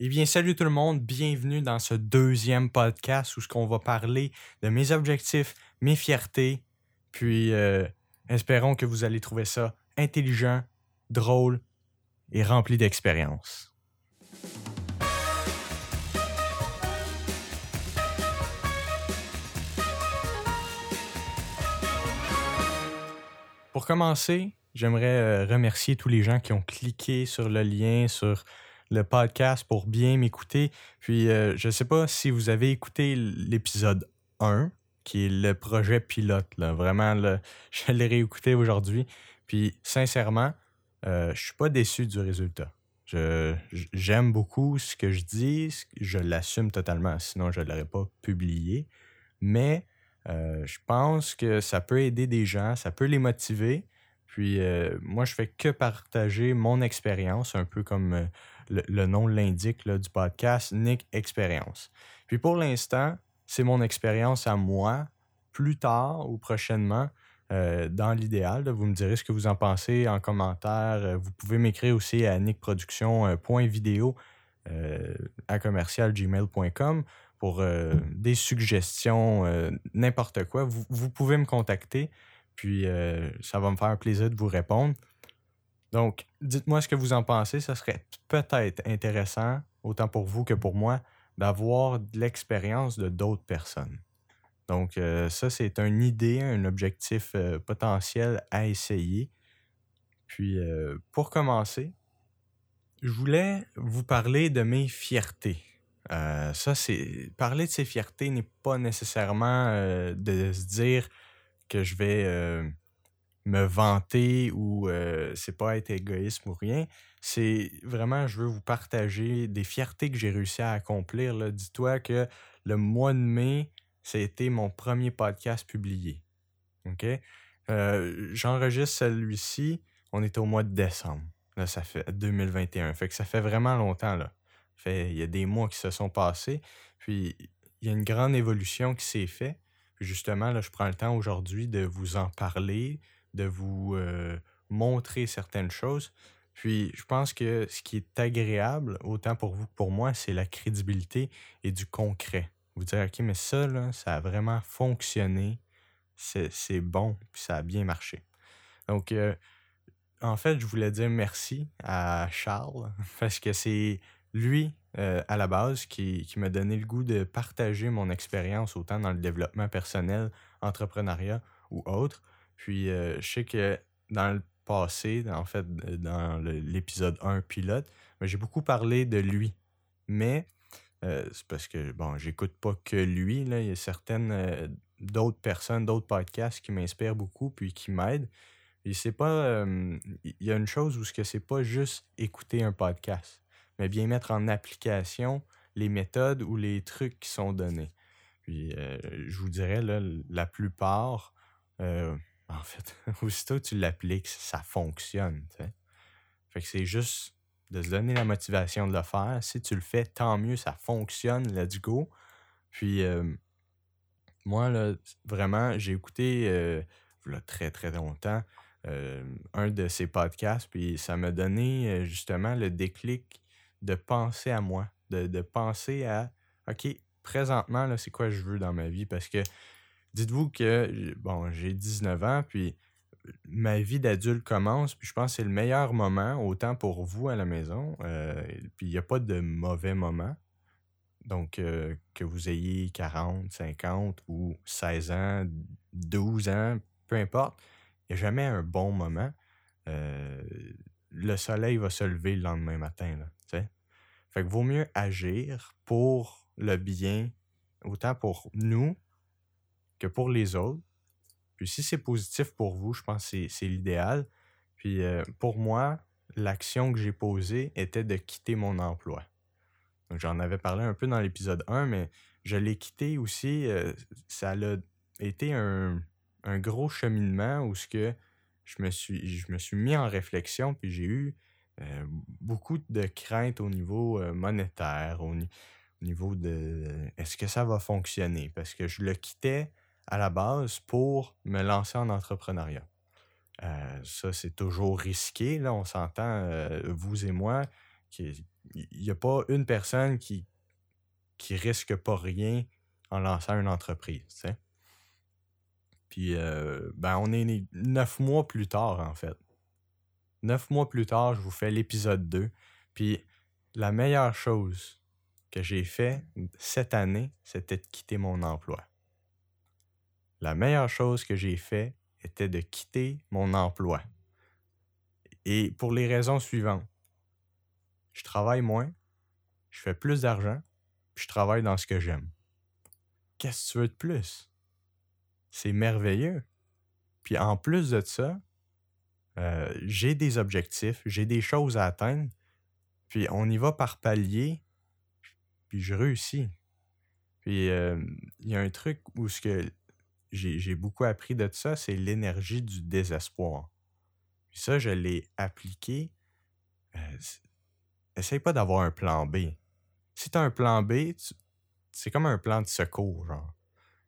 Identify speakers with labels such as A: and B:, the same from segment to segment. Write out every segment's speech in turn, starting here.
A: Eh bien, salut tout le monde, bienvenue dans ce deuxième podcast où qu'on va parler de mes objectifs, mes fiertés, puis euh, espérons que vous allez trouver ça intelligent, drôle et rempli d'expérience. Pour commencer, j'aimerais euh, remercier tous les gens qui ont cliqué sur le lien sur le podcast pour bien m'écouter. Puis, euh, je ne sais pas si vous avez écouté l'épisode 1, qui est le projet pilote. Là. Vraiment, je l'ai réécouté aujourd'hui. Puis, sincèrement, euh, je suis pas déçu du résultat. j'aime beaucoup ce que je dis, je l'assume totalement, sinon je ne l'aurais pas publié. Mais euh, je pense que ça peut aider des gens, ça peut les motiver. Puis euh, moi, je fais que partager mon expérience, un peu comme euh, le, nom l'indique du podcast, Nick Expérience. Puis pour l'instant, c'est mon expérience à moi. Plus tard ou prochainement, dans l'idéal, vous me direz ce que vous en pensez en commentaire. Vous pouvez m'écrire aussi à nickproduction.video à commercialgmail.com pour euh, des suggestions, euh, n'importe quoi, vous, pouvez me contacter. Puis euh, ça va me faire un plaisir de vous répondre. Donc, dites-moi ce que vous en pensez. Ça serait peut-être intéressant, autant pour vous que pour moi, d'avoir de l'expérience de d'autres personnes. Donc, ça, c'est une idée, un objectif potentiel à essayer. Puis, pour commencer, je voulais vous parler de mes fiertés. Euh, ça, c'est. Parler de ses fiertés n'est pas nécessairement euh, de se dire que je vais euh, me vanter ou c'est pas être égoïste ou rien. C'est vraiment, je veux vous partager des fiertés que j'ai réussi à accomplir. Dis-toi que le mois de mai, c'était mon premier podcast publié. OK? J'enregistre celui-ci, on est au mois de décembre. Là, ça fait 2021. Fait que ça fait vraiment longtemps, il y a des mois qui se sont passés, puis il y a une grande évolution qui s'est faite. justement, je prends le temps aujourd'hui de vous en parler, de vous euh, montrer certaines choses. Puis je pense que ce qui est agréable, autant pour vous que pour moi, c'est la crédibilité et du concret. Vous dire, OK, mais ça, ça a vraiment fonctionné, c'est bon, puis ça a bien marché. Donc, euh, en fait, je voulais dire merci à Charles, parce que c'est lui, euh, à la base, qui, qui m'a donné le goût de partager mon expérience autant dans le développement personnel, entrepreneuriat ou autre. Puis euh, je sais que dans le passé, en fait, dans l'épisode 1 pilote, ben, j'ai beaucoup parlé de lui. Mais euh, c'est parce que, bon, j'écoute pas que lui. Là. Il y a certaines d'autres personnes, d'autres podcasts qui m'inspirent beaucoup puis qui m'aident. Il y a une chose où ce que c'est pas juste écouter un podcast mais bien mettre en application les méthodes ou les trucs qui sont donnés. Puis, euh, je vous dirais, là, la plupart, euh, en fait, aussitôt tu l'appliques, ça fonctionne. Fait que c'est juste de se donner la motivation de le faire. Si tu le fais, tant mieux, ça fonctionne, let's go. Puis, euh, moi, là, vraiment, j'ai écouté, là, très, très longtemps, un de ces podcasts, puis ça m'a donné justement le déclic de penser à moi, de, penser à, OK, présentement, là, c'est quoi je veux dans ma vie? Parce que dites-vous que, bon, j'ai 19 ans, puis ma vie d'adulte commence, puis je pense que c'est le meilleur moment, autant pour vous à la maison, euh, puis il n'y a pas de mauvais moment. Donc, euh, que vous ayez 40, 50 ou 16 ans, 12 ans, peu importe, il n'y a jamais un bon moment. Euh, le soleil va se lever le lendemain matin. Là. Fait que vaut mieux agir pour le bien, autant pour nous que pour les autres. Puis si c'est positif pour vous, je pense que c'est l'idéal. Puis euh, pour moi, l'action que j'ai posée était de quitter mon emploi. Donc j'en avais parlé un peu dans l'épisode 1, mais je l'ai quitté aussi. Euh, ça a été un, gros cheminement où ce que je me suis, je me suis mis en réflexion, puis j'ai eu euh, beaucoup de craintes au niveau monétaire, au, niveau de est-ce que ça va fonctionner? Parce que je le quittais à la base pour me lancer en entrepreneuriat. Euh, ça, c'est toujours risqué, là, on s'entend, vous et moi, qu'il il n'y a pas une personne qui, qui risque pas rien en lançant une entreprise. Puis, euh, ben, on est neuf mois plus tard, en fait. Neuf mois plus tard, je vous fais l'épisode 2. Puis, la meilleure chose que j'ai fait cette année, c'était de quitter mon emploi. La meilleure chose que j'ai fait était de quitter mon emploi. Et pour les raisons suivantes. Je travaille moins, je fais plus d'argent, puis je travaille dans ce que j'aime. Qu'est-ce que tu veux de plus? C'est merveilleux. Puis en plus de ça, euh, j'ai des objectifs, j'ai des choses à atteindre, puis on y va par palier, puis je réussis. Puis euh, il y a un truc où ce que j'ai beaucoup appris de ça, c'est l'énergie du désespoir. Puis ça, je l'ai appliqué. Euh, essaye pas d'avoir un plan B. Si tu as un plan B, c'est comme un plan de secours, genre.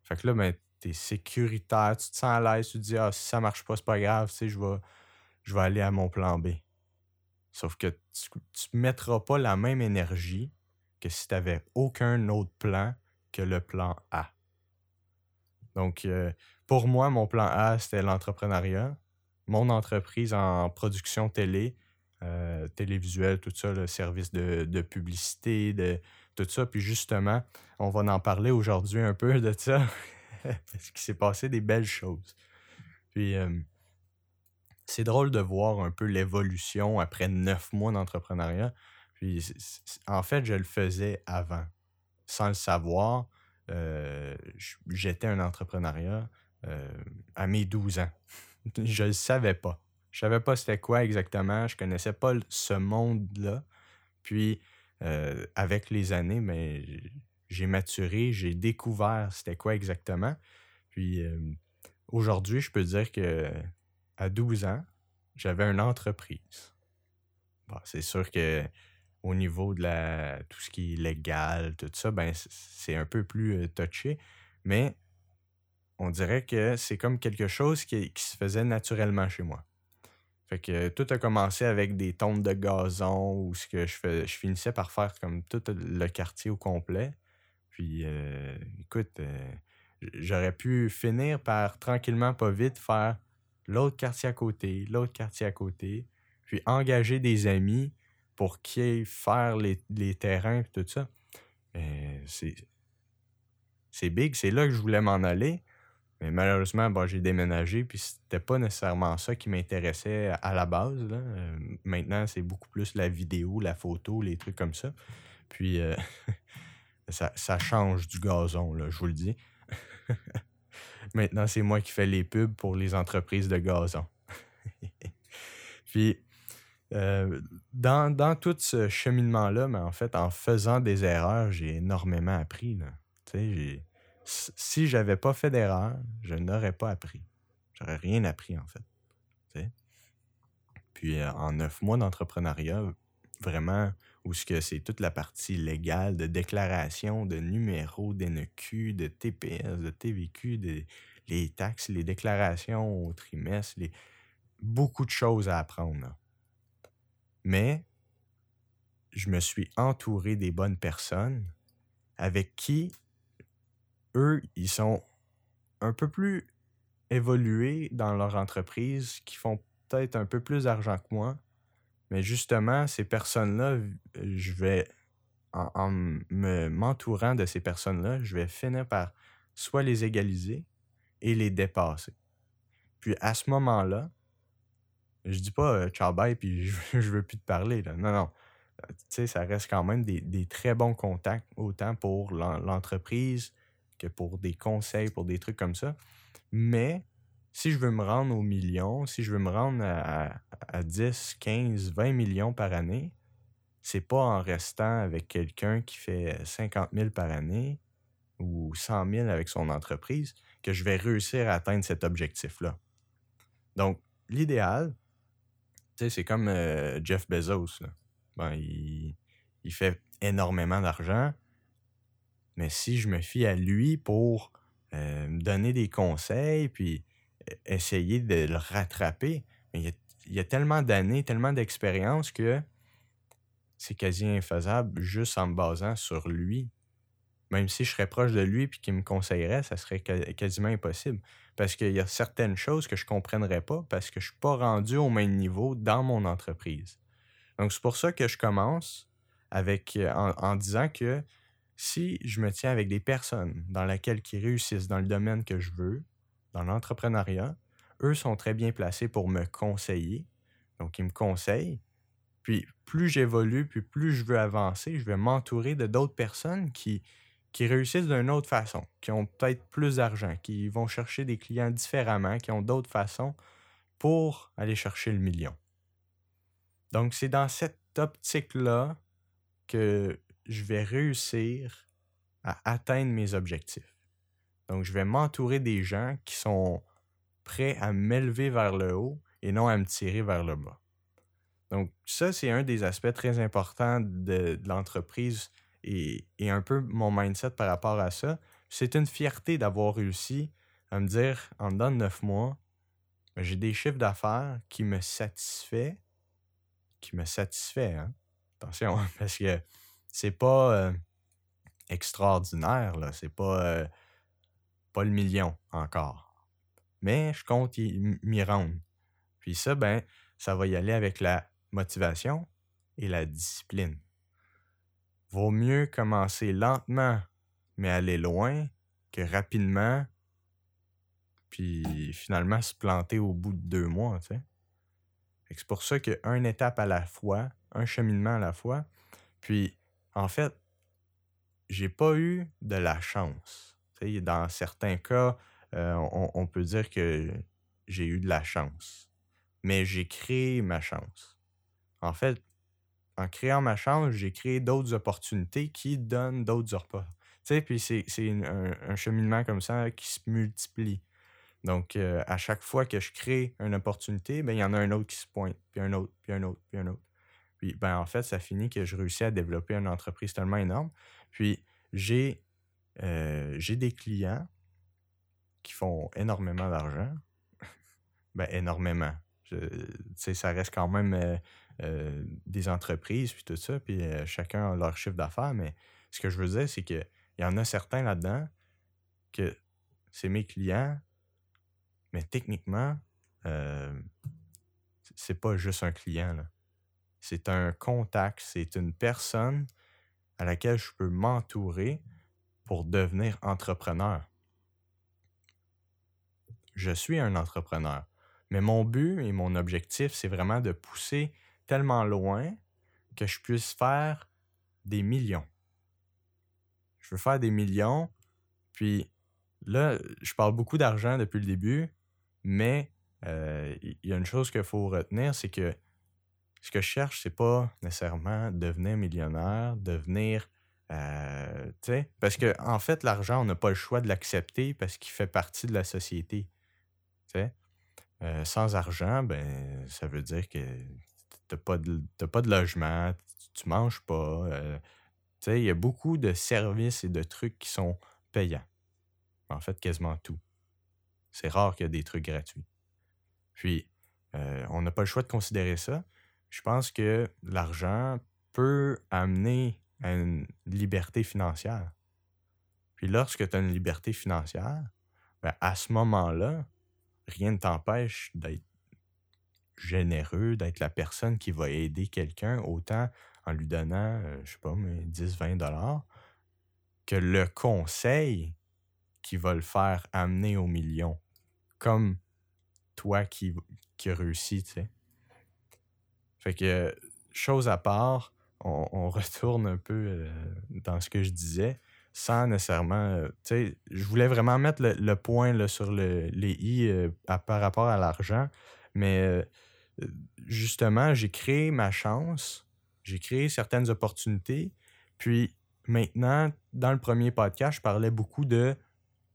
A: Fait que là, ben, t'es sécuritaire, tu te sens à l'aise, tu te dis, ah, si ça marche pas, c'est pas grave, tu sais, je vais, je vais aller à mon plan B. Sauf que tu, tu mettras pas la même énergie que si tu n'avais aucun autre plan que le plan A. Donc, euh, pour moi, mon plan A, c'était l'entrepreneuriat. Mon entreprise en production télé, euh, télévisuel, tout ça, le service de, publicité, de tout ça. Puis justement, on va en parler aujourd'hui un peu de ça, parce qu'il s'est passé des belles choses. Puis, euh, c'est drôle de voir un peu l'évolution après neuf mois d'entrepreneuriat. Puis, en fait, je le faisais avant, sans le savoir. Euh, j'étais un entrepreneuriat euh, à mes 12 ans. je ne savais pas. Je savais pas c'était quoi exactement. Je connaissais pas ce monde-là. Puis, euh, avec les années, mais j'ai maturé, j'ai découvert c'était quoi exactement. Puis, aujourd'hui, je peux dire que à 12 ans, j'avais une entreprise. c'est sûr que au niveau de la tout ce qui est légal, tout ça, ben c'est un peu plus touché. Mais on dirait que c'est comme quelque chose qui, se faisait naturellement chez moi. Fait que tout a commencé avec des tontes de gazon ou ce que je fais, je finissais par faire comme tout le quartier au complet. Puis écoute, j'aurais pu finir par tranquillement pas vite faire l'autre quartier à côté, l'autre quartier à côté, puis engager des amis pour aillent faire les, terrains et tout ça. C'est big, c'est là que je voulais m'en aller. Mais malheureusement, j'ai déménagé, puis c'était pas nécessairement ça qui m'intéressait à la base. Euh, maintenant, c'est beaucoup plus la vidéo, la photo, les trucs comme ça. Puis euh, ça, ça, change du gazon, là, je vous le dis. maintenant, c'est moi qui fais les pubs pour les entreprises de gazon. puis euh, dans, tout ce cheminement-là, mais en fait, en faisant des erreurs, j'ai énormément appris. Là. Si j'avais pas fait d'erreur, je n'aurais pas appris. J'aurais rien appris, en fait. Puis euh, en neuf mois d'entrepreneuriat, vraiment, où c'est toute la partie légale de déclaration, de numéros, d'NQ, de TPS, de TVQ, les taxes, les déclarations au trimestre, beaucoup de choses à apprendre. Mais je me suis entouré des bonnes personnes avec qui, eux, ils sont un peu plus évolués dans leur entreprise, qui font peut-être un peu plus d'argent que moi. Mais justement, ces personnes-là, je vais, en, me, m'entourant de ces personnes-là, je vais finir par soit les égaliser et les dépasser. Puis à ce moment-là, je dis pas ciao bye puis je, veux plus te parler. Là. Non, non. Tu sais, ça reste quand même des, très bons contacts, autant pour l'entreprise que pour des conseils, pour des trucs comme ça. Mais si je veux me rendre aux millions, si je veux me rendre à, à 10, 15, 20 millions par année, c'est pas en restant avec quelqu'un qui fait 50 000 par année ou 100 000 avec son entreprise que je vais réussir à atteindre cet objectif-là. Donc, l'idéal, c'est comme euh, Jeff Bezos. Il, fait énormément d'argent. Mais si je me fie à lui pour euh, me donner des conseils, puis e, essayer de le rattraper, il y a, tellement d'années, tellement d'expérience que c'est quasi infaisable juste en me basant sur lui. Même si je serais proche de lui et qu'il me conseillerait, ça serait quasiment impossible. Parce qu'il y a certaines choses que je ne comprendrais pas parce que je ne suis pas rendu au même niveau dans mon entreprise. Donc, c'est pour ça que je commence avec, euh, en, disant que si je me tiens avec des personnes dans lesquelles qui réussissent dans le domaine que je veux, dans l'entrepreneuriat, eux sont très bien placés pour me conseiller. Donc, ils me conseillent. Puis, plus j'évolue, puis plus je veux avancer, je vais m'entourer de d'autres personnes qui, qui réussissent d'une autre façon, qui ont peut-être plus d'argent, qui vont chercher des clients différemment, qui ont d'autres façons pour aller chercher le million. Donc, c'est dans cette optique-là que je vais réussir à atteindre mes objectifs. Donc, je vais m'entourer des gens qui sont prêts à m'élever vers le haut et non à me tirer vers le bas. Donc, ça, c'est un des aspects très importants de, l'entreprise et, un peu mon mindset par rapport à ça. C'est une fierté d'avoir réussi à me dire, en dedans de neuf mois, j'ai des chiffres d'affaires qui me satisfait, qui me satisfait, hein? Attention, parce que c'est pas euh, extraordinaire, là. C'est pas, euh, pas le million encore. Mais je compte m'y rendre. Puis ça, ben, ça va y aller avec la motivation et la discipline. Vaut mieux commencer lentement, mais aller loin, que rapidement, puis finalement se planter au bout de deux mois. C'est pour ça qu'une étape à la fois, un cheminement à la fois. Puis, en fait, j'ai pas eu de la chance. dans certains cas, euh, on, peut dire que j'ai eu de la chance. Mais j'ai créé ma chance. En fait, en créant ma chance, j'ai créé d'autres opportunités qui donnent d'autres repas. puis c'est un, un, cheminement comme ça qui se multiplie. Donc, euh, à chaque fois que je crée une opportunité, ben, il y en a un autre qui se pointe, puis un autre, puis un autre, puis un autre. Puis, ben, en fait, ça finit que je réussis à développer une entreprise tellement énorme. Puis, j'ai euh, des clients qui font énormément d'argent. ben, énormément. Tu sais, ça reste quand même euh, des entreprises, puis tout ça, puis chacun a leur chiffre d'affaires. Mais ce que je veux dire, c'est qu'il y en a certains là-dedans que c'est mes clients mais techniquement, euh, c'est pas juste un client. C'est un contact, c'est une personne à laquelle je peux m'entourer pour devenir entrepreneur. Je suis un entrepreneur, mais mon but et mon objectif, c'est vraiment de pousser tellement loin que je puisse faire des millions. Je veux faire des millions, puis là, je parle beaucoup d'argent depuis le début, mais euh, il y a une chose qu'il faut retenir, c'est que ce que je cherche, c'est pas nécessairement devenir millionnaire, devenir. Euh, sais, parce qu'en en fait, l'argent, on n'a pas le choix de l'accepter parce qu'il fait partie de la société. Euh, sans argent, ben, ça veut dire que tu n'as pas, de, pas de logement, tu, ne manges pas. il y a beaucoup de services et de trucs qui sont payants. En fait, quasiment tout. C'est rare qu'il y ait des trucs gratuits. Puis, euh, on n'a pas le choix de considérer ça. Je pense que l'argent peut amener à une liberté financière. Puis lorsque tu as une liberté financière, ben, à ce moment-là, rien ne t'empêche d'être généreux, d'être la personne qui va aider quelqu'un autant en lui donnant, je euh, je sais pas, 10, 20 dollars, que le conseil qui va le faire amener au million. Comme toi qui, qui réussi, tu sais. Fait que, chose à part, on, retourne un peu euh, dans ce que je disais, sans nécessairement. Euh, tu sais, je voulais vraiment mettre le, point là, sur le, les i par rapport à l'argent, mais justement, j'ai créé ma chance, j'ai créé certaines opportunités, puis maintenant, dans le premier podcast, je parlais beaucoup de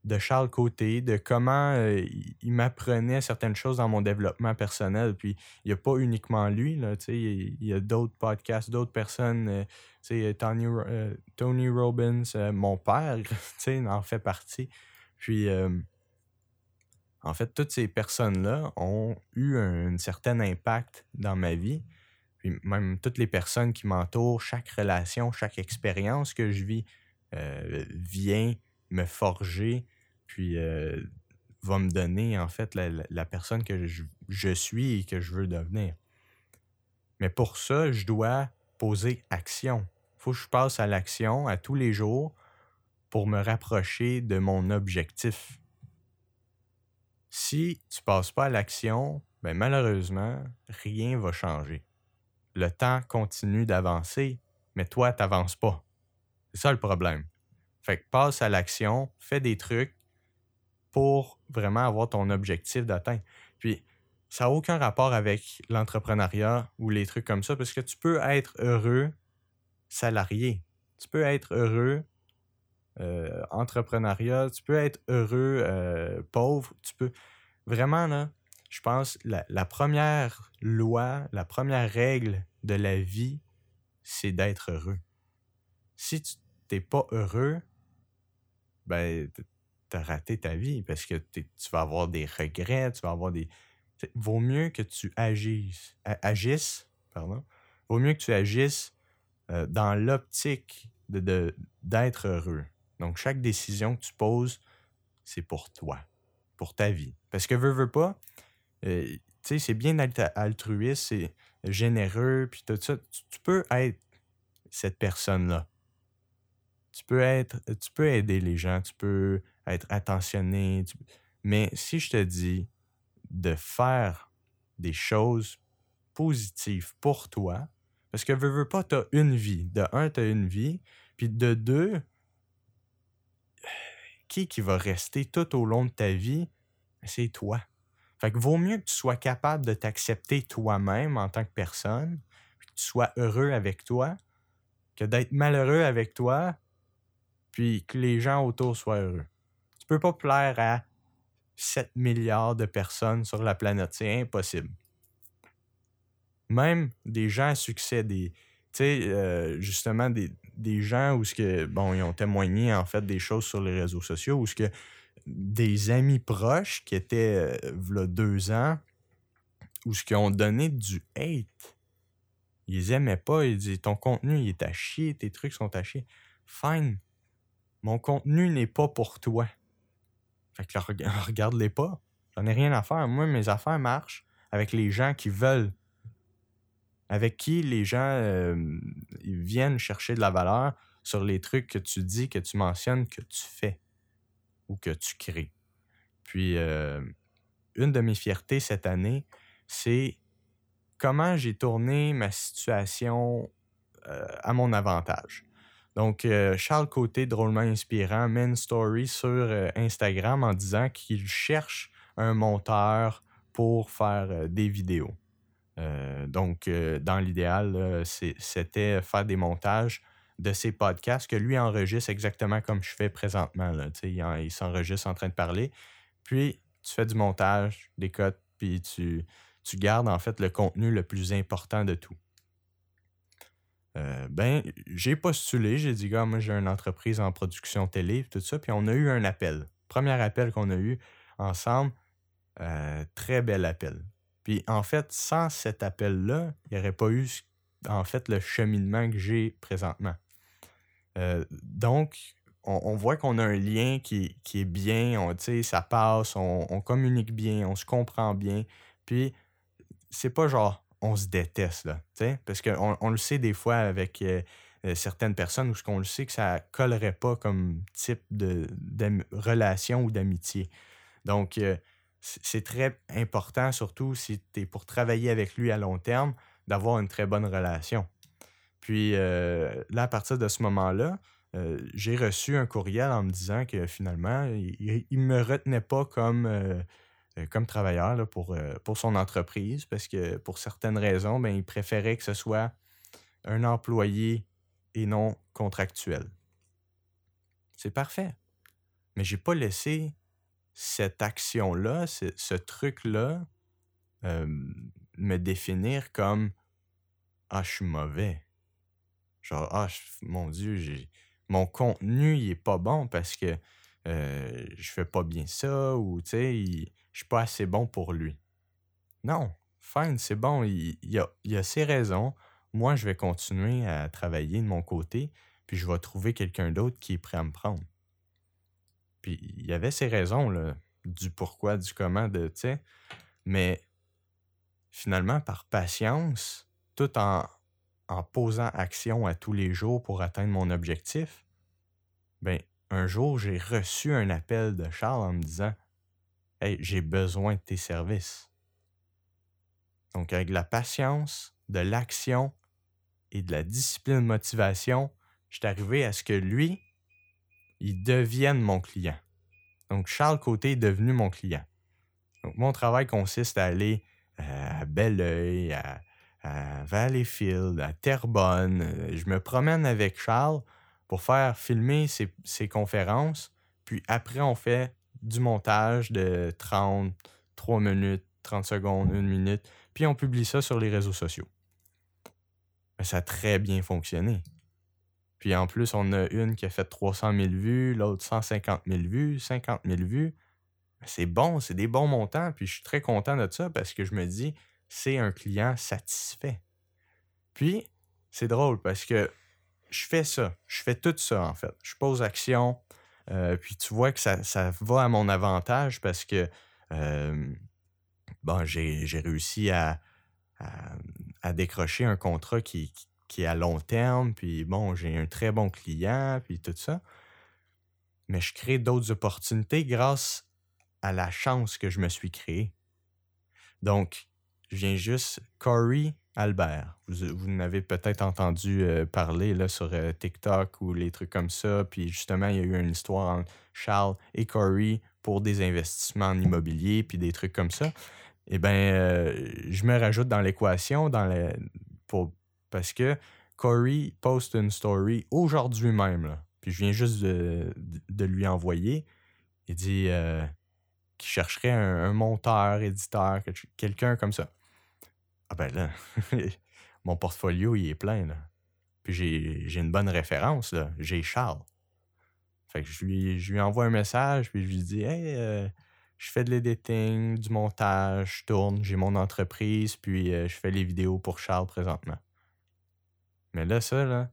A: de Charles Côté, de comment euh, il m'apprenait certaines choses dans mon développement personnel. Puis il n'y a pas uniquement lui, là, il y a d'autres podcasts, d'autres personnes, euh, Tony, euh, Tony Robbins, mon père, en fait partie. Puis en fait, toutes ces personnes-là ont eu un, certain impact dans ma vie. puis même toutes les personnes qui m'entourent, chaque relation, chaque expérience que je vis euh, vient me forger, puis euh, va me donner en fait la, personne que je, suis et que je veux devenir. Mais pour ça, je dois poser action. Il faut que je passe à l'action à tous les jours pour me rapprocher de mon objectif. Si tu passes pas à l'action, ben malheureusement, rien va changer. Le temps continue d'avancer, mais toi, tu n'avances pas. C'est ça le problème. Fait que passe à l'action, fais des trucs pour vraiment avoir ton objectif d'atteindre. Puis, ça n'a aucun rapport avec l'entrepreneuriat ou les trucs comme ça, parce que tu peux être heureux salarié. Tu peux être heureux euh, entrepreneuriat, tu peux être heureux euh, pauvre. Tu peux. Vraiment, là, je pense la, la première loi, la première règle de la vie, c'est d'être heureux. Si tu n'es pas heureux, ben, tu as raté ta vie parce que tu vas avoir des regrets, tu vas avoir des. Vaut mieux que tu agisses, agisses, pardon, vaut mieux que tu agisses euh, dans l'optique d'être heureux. Donc, chaque décision que tu poses, c'est pour toi, pour ta vie. Parce que veux, veux pas, euh, tu sais, c'est bien altruiste, c'est généreux, puis tout ça. Tu, peux être cette personne-là. Tu peux être, tu peux aider les gens, tu peux être attentionné. Mais si je te dis de faire des choses positives pour toi, parce que veux, veux pas, tu as une vie. De un, tu as une vie. Puis de deux, qui va rester tout au long de ta vie? C'est toi. Fait que vaut mieux que tu sois capable de t'accepter toi-même en tant que personne, que tu sois heureux avec toi, que d'être malheureux avec toi, puis que les gens autour soient heureux. Tu peux pas plaire à 7 milliards de personnes sur la planète, c'est impossible. Même des gens à succès, des, tu sais, euh, justement, des, des gens où ce que, ils ont témoigné en fait des choses sur les réseaux sociaux, où ce que des amis proches qui étaient, euh, là, deux ans, ou ce qui ont donné du hate. Ils aimaient pas, ils disaient ton contenu il est à chier, tes trucs sont à chier. Fine. Mon contenu n'est pas pour toi. Fait que regarde-les pas. J'en ai rien à faire. Moi, mes affaires marchent avec les gens qui veulent. Avec qui les gens viennent chercher de la valeur sur les trucs que tu dis, que tu mentionnes, que tu fais ou que tu crées. Puis, une de mes fiertés cette année, c'est comment j'ai tourné ma situation à mon avantage. Donc, Charles Côté, drôlement inspirant, met une story sur Instagram en disant qu'il cherche un monteur pour faire des vidéos. Donc, dans l'idéal, c'était faire des montages de ses podcasts que lui enregistre exactement comme je fais présentement. Là. Il, il s'enregistre en train de parler. Puis, tu fais du montage, des codes, puis tu, gardes en fait le contenu le plus important de tout. Euh, ben, j'ai postulé, j'ai dit, gars, moi j'ai une entreprise en production télé, tout ça, puis on a eu un appel. Premier appel qu'on a eu ensemble, euh, très bel appel. Puis en fait, sans cet appel-là, il n'y aurait pas eu en fait le cheminement que j'ai présentement. Euh, donc, on, voit qu'on a un lien qui, est bien, on, ça passe, on, communique bien, on se comprend bien. Puis, c'est pas genre on se déteste, là, parce qu'on on le sait des fois avec euh, euh, certaines personnes où qu'on le sait que ça collerait pas comme type de, relation ou d'amitié. Donc, c'est très important, surtout si tu es pour travailler avec lui à long terme, d'avoir une très bonne relation. Puis euh, là, à partir de ce moment-là, euh, j'ai reçu un courriel en me disant que finalement, il ne me retenait pas comme, euh, comme travailleur pour, pour son entreprise parce que pour certaines raisons, ben, il préférait que ce soit un employé et non contractuel. C'est parfait. Mais j'ai pas laissé cette action-là, ce, truc-là, me définir comme Ah, je suis mauvais. Genre, ah, mon Dieu, mon contenu, il est pas bon parce que euh, je fais pas bien ça ou, tu sais, je suis pas assez bon pour lui. Non, fine, c'est bon, il, y a, il a ses raisons. Moi, je vais continuer à travailler de mon côté, puis je vais trouver quelqu'un d'autre qui est prêt à me prendre. Puis il y avait ses raisons, là, du pourquoi, du comment, de, tu sais. Mais finalement, par patience, tout en, en posant action à tous les jours pour atteindre mon objectif, ben, un jour, j'ai reçu un appel de Charles en me disant Hey, j'ai besoin de tes services. Donc, avec la patience, de l'action et de la discipline de motivation, je suis arrivé à ce que lui, il devienne mon client. Donc, Charles Côté est devenu mon client. Donc, mon travail consiste à aller euh, à Belleuil, à, Valleyfield, à Terrebonne. Euh, je me promène avec Charles pour faire filmer ses, conférences. Puis après, on fait du montage de 30, 3 minutes, 30 secondes, 1 minute. Puis on publie ça sur les réseaux sociaux. ça a très bien fonctionné. Puis en plus, on a une qui a fait 300 000 vues, l'autre 150 000 vues, 50 000 vues. C'est bon, c'est des bons montants. Puis je suis très content de ça parce que je me dis, c'est un client satisfait. Puis, c'est drôle parce que je fais ça. Je fais tout ça, en fait. Je pose action. Euh, puis tu vois que ça, va à mon avantage parce que euh, bon, j'ai réussi à, décrocher un contrat qui, est à long terme. Puis bon, j'ai un très bon client, puis tout ça. Mais je crée d'autres opportunités grâce à la chance que je me suis créée. Donc, je viens juste. Corey Albert. Vous, vous n'avez peut-être entendu euh, parler là, sur euh, TikTok ou les trucs comme ça. Puis justement, il y a eu une histoire entre Charles et Corey pour des investissements en immobilier, puis des trucs comme ça. Eh bien, euh, je me rajoute dans l'équation dans pour, parce que Corey poste une story aujourd'hui même. puis je viens juste de, lui envoyer. Il dit qu'il chercherait un monteur, éditeur, quelqu'un comme ça. Ah ben là, mon portfolio, il est plein. Puis j'ai une bonne référence, là. J'ai Charles. Fait que je lui, je lui envoie un message, puis je lui dis Hey, euh, je fais de l'editing, du montage, je tourne, j'ai mon entreprise, puis euh, je fais les vidéos pour Charles présentement. Mais là, ça, là,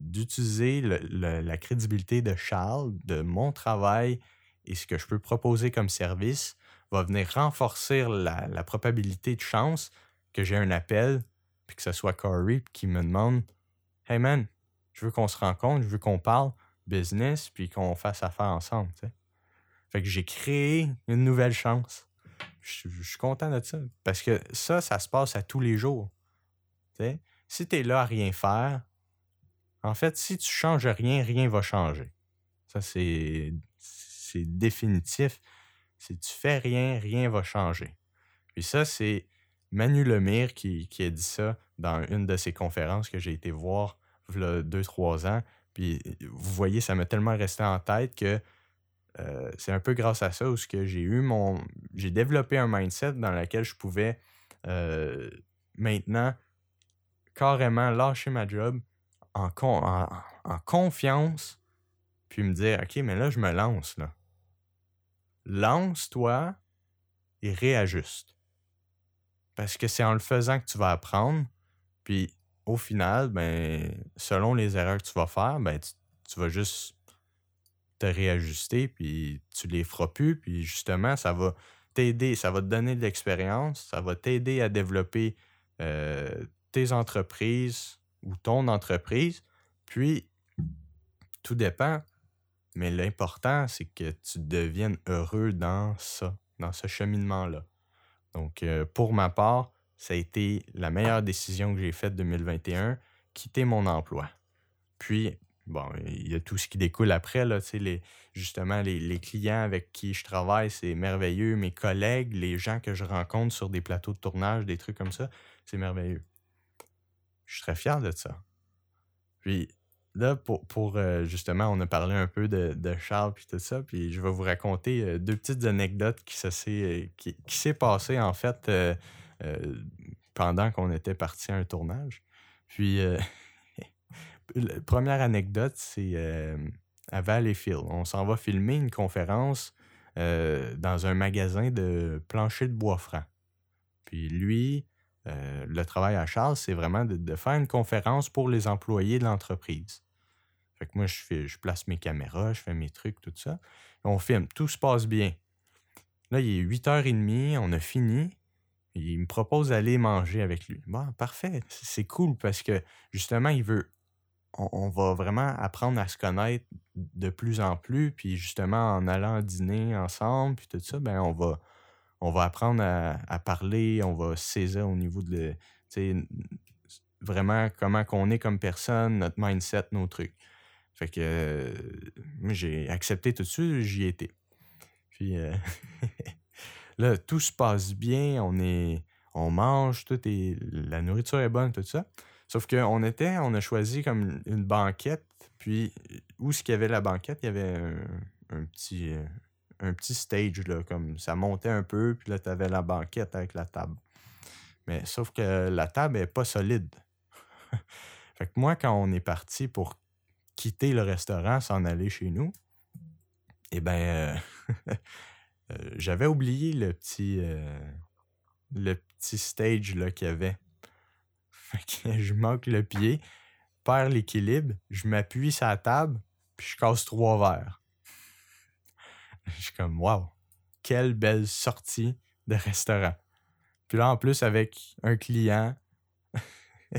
A: d'utiliser la crédibilité de Charles, de mon travail et ce que je peux proposer comme service, va venir renforcer la, probabilité de chance que j'ai un appel, puis que ce soit Corey qui me demande Hey man, je veux qu'on se rencontre, je veux qu'on parle business, puis qu'on fasse affaire ensemble. Fait que j'ai créé une nouvelle chance. Je, suis content de ça. Parce que ça, ça se passe à tous les jours. Si tu es là à rien faire, en fait, si tu changes rien, rien va changer. Ça, c'est définitif. Si tu fais rien, rien va changer. Puis ça, c'est Manu Lemire qui, a dit ça dans une de ses conférences que j'ai été voir il y a deux, trois ans. Puis vous voyez, ça m'a tellement resté en tête que euh, c'est un peu grâce à ça où j'ai eu mon. J'ai développé un mindset dans lequel je pouvais euh, maintenant carrément lâcher ma job en, en, confiance, puis me dire OK, mais là, je me lance là. Lance-toi et réajuste. Parce que c'est en le faisant que tu vas apprendre. Puis au final, ben, selon les erreurs que tu vas faire, ben, tu, vas juste te réajuster, puis tu les feras plus. Puis justement, ça va t'aider, ça va te donner de l'expérience, ça va t'aider à développer euh, tes entreprises ou ton entreprise. Puis, tout dépend. Mais l'important, c'est que tu deviennes heureux dans ça, dans ce cheminement-là. Donc, euh, pour ma part, ça a été la meilleure décision que j'ai faite 2021, quitter mon emploi. Puis, bon, il y a tout ce qui découle après, là, les, justement, les, clients avec qui je travaille, c'est merveilleux. Mes collègues, les gens que je rencontre sur des plateaux de tournage, des trucs comme ça, c'est merveilleux. Je très fier de ça. Puis, Là, pour, euh, justement, on a parlé un peu de, Charles puis tout ça, puis je vais vous raconter euh, deux petites anecdotes qui s'est euh, qui, qui passé en fait pendant qu'on était parti à un tournage. Puis première anecdote, c'est à Valleyfield. On s'en va filmer une conférence dans un magasin de plancher de bois franc. Puis lui, euh, le travail à Charles, c'est vraiment de, faire une conférence pour les employés de l'entreprise. Fait que moi, je, place mes caméras, je fais mes trucs, tout ça. On filme, tout se passe bien. Là, il est 8h30, on a fini. Il me propose d'aller manger avec lui. Bon, parfait, c'est cool parce que justement, il veut. On, va vraiment apprendre à se connaître de plus en plus. Puis justement, en allant dîner ensemble, puis tout ça, ben on va, on va apprendre à, parler, on va saisir au niveau de vraiment comment qu'on est comme personne, notre mindset, nos trucs. Fait que j'ai accepté tout de suite, j'y étais. Puis euh, là, tout se passe bien, on est. On mange, tout est. La nourriture est bonne, tout ça. Sauf qu'on était, on a choisi comme une banquette, puis où ce qu'il y avait la banquette, il y avait un, petit, euh, un petit stage, là, comme ça montait un peu, puis là, tu avais la banquette avec la table. Mais sauf que la table n'est pas solide. fait que moi, quand on est parti pour quitter le restaurant, s'en aller chez nous, eh bien, euh, euh, j'avais oublié le petit, euh, le petit stage qu'il y avait. Fait que je manque le pied, perds l'équilibre, je m'appuie sur la table, puis je casse trois verres. Je suis comme, wow, quelle belle sortie de restaurant. Puis là, en plus, avec un client.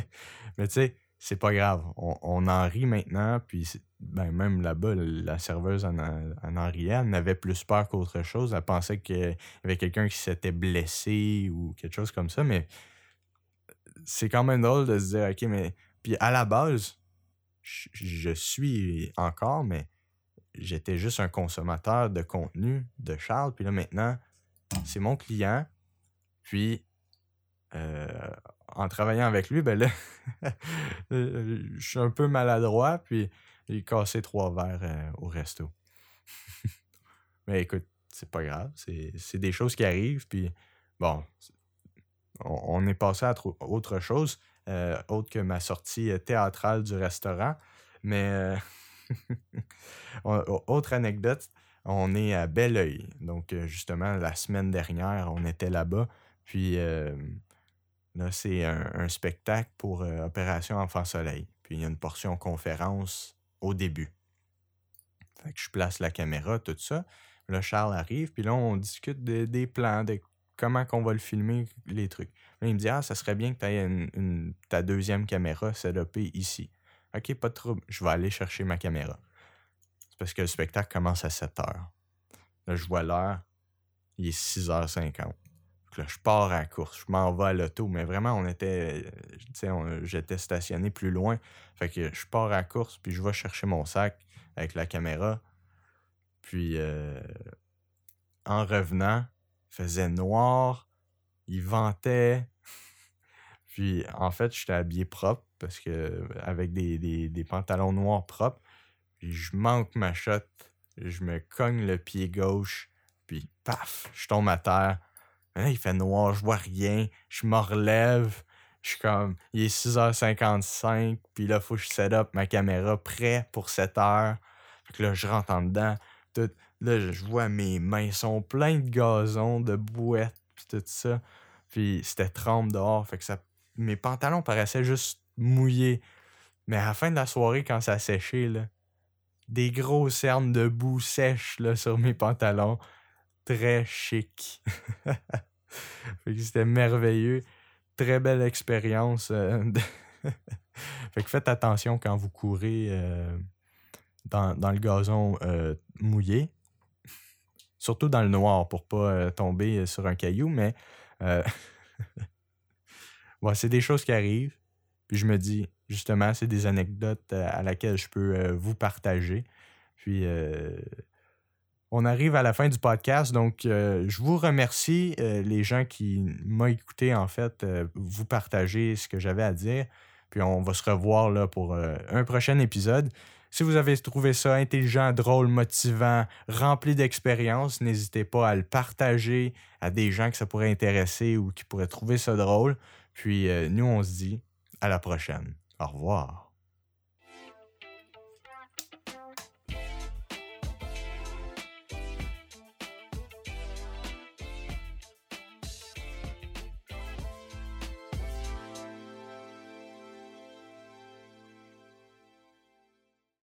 A: Mais tu sais, c'est pas grave. On, en rit maintenant. Puis ben, même là-bas, la serveuse en, en, riait. Elle n'avait plus peur qu'autre chose. Elle pensait qu'il y avait quelqu'un qui s'était blessé ou quelque chose comme ça. Mais c'est quand même drôle de se dire, OK, mais. Puis à la base, je suis encore, mais j'étais juste un consommateur de contenu de Charles. Puis là, maintenant, c'est mon client. Puis, euh, en travaillant avec lui, ben là, je suis un peu maladroit. Puis, il cassé trois verres euh, au resto. Mais écoute, c'est pas grave. C'est des choses qui arrivent. Puis, bon, on, est passé à autre chose, euh, autre que ma sortie théâtrale du restaurant. Mais. Autre anecdote, on est à Belleuil. Donc, euh, justement, la semaine dernière, on était là-bas. Puis euh, là, c'est un, spectacle pour euh, Opération Enfant Soleil. Puis il y a une portion conférence au début. Fait que je place la caméra, tout ça. Là, Charles arrive, puis là, on discute des plans, de comment qu'on va le filmer, les trucs. Là, il me dit Ah, ça serait bien que tu aies ta deuxième caméra setupée ici. OK, pas de trouble, je vais aller chercher ma caméra. C'est parce que le spectacle commence à 7 h. Là, je vois l'heure, il est 6h50. Là, je pars à la course, je m'en vais à l'auto, mais vraiment, on était, j'étais stationné plus loin. Fait que je pars à la course, puis je vais chercher mon sac avec la caméra. Puis, euh, en revenant, faisait noir, il ventait. Puis, en fait, j'étais habillé propre parce que avec des, pantalons noirs propres, puis je manque ma shot, je me cogne le pied gauche, puis paf, je tombe à terre. Là, il fait noir, je vois rien, je me relève, je suis comme, il est 6h55, puis là, faut que je set up ma caméra prêt pour 7 heures. Fait que là, je rentre en dedans, tout, là, je vois mes mains sont pleines de gazon, de bouettes, puis tout ça. Puis c'était trempe dehors, fait que ça, mes pantalons paraissaient juste mouillé. Mais à la fin de la soirée, quand ça séché, là, des gros cernes de boue sèches là, sur mes pantalons. Très chic. C'était merveilleux. Très belle expérience. Euh, fait que faites attention quand vous courez euh, dans, le gazon euh, mouillé. Surtout dans le noir pour pas tomber sur un caillou, mais c'est des choses qui arrivent. Puis je me dis, justement, c'est des anecdotes euh, à laquelle je peux euh, vous partager. Puis euh, on arrive à la fin du podcast, donc je vous remercie, les gens qui m'ont écouté, en fait, vous partager ce que j'avais à dire. Puis on va se revoir pour un prochain épisode. Si vous avez trouvé ça intelligent, drôle, motivant, rempli d'expérience, n'hésitez pas à le partager à des gens que ça pourrait intéresser ou qui pourraient trouver ça drôle. Puis nous, on se dit à la prochaine. Au revoir.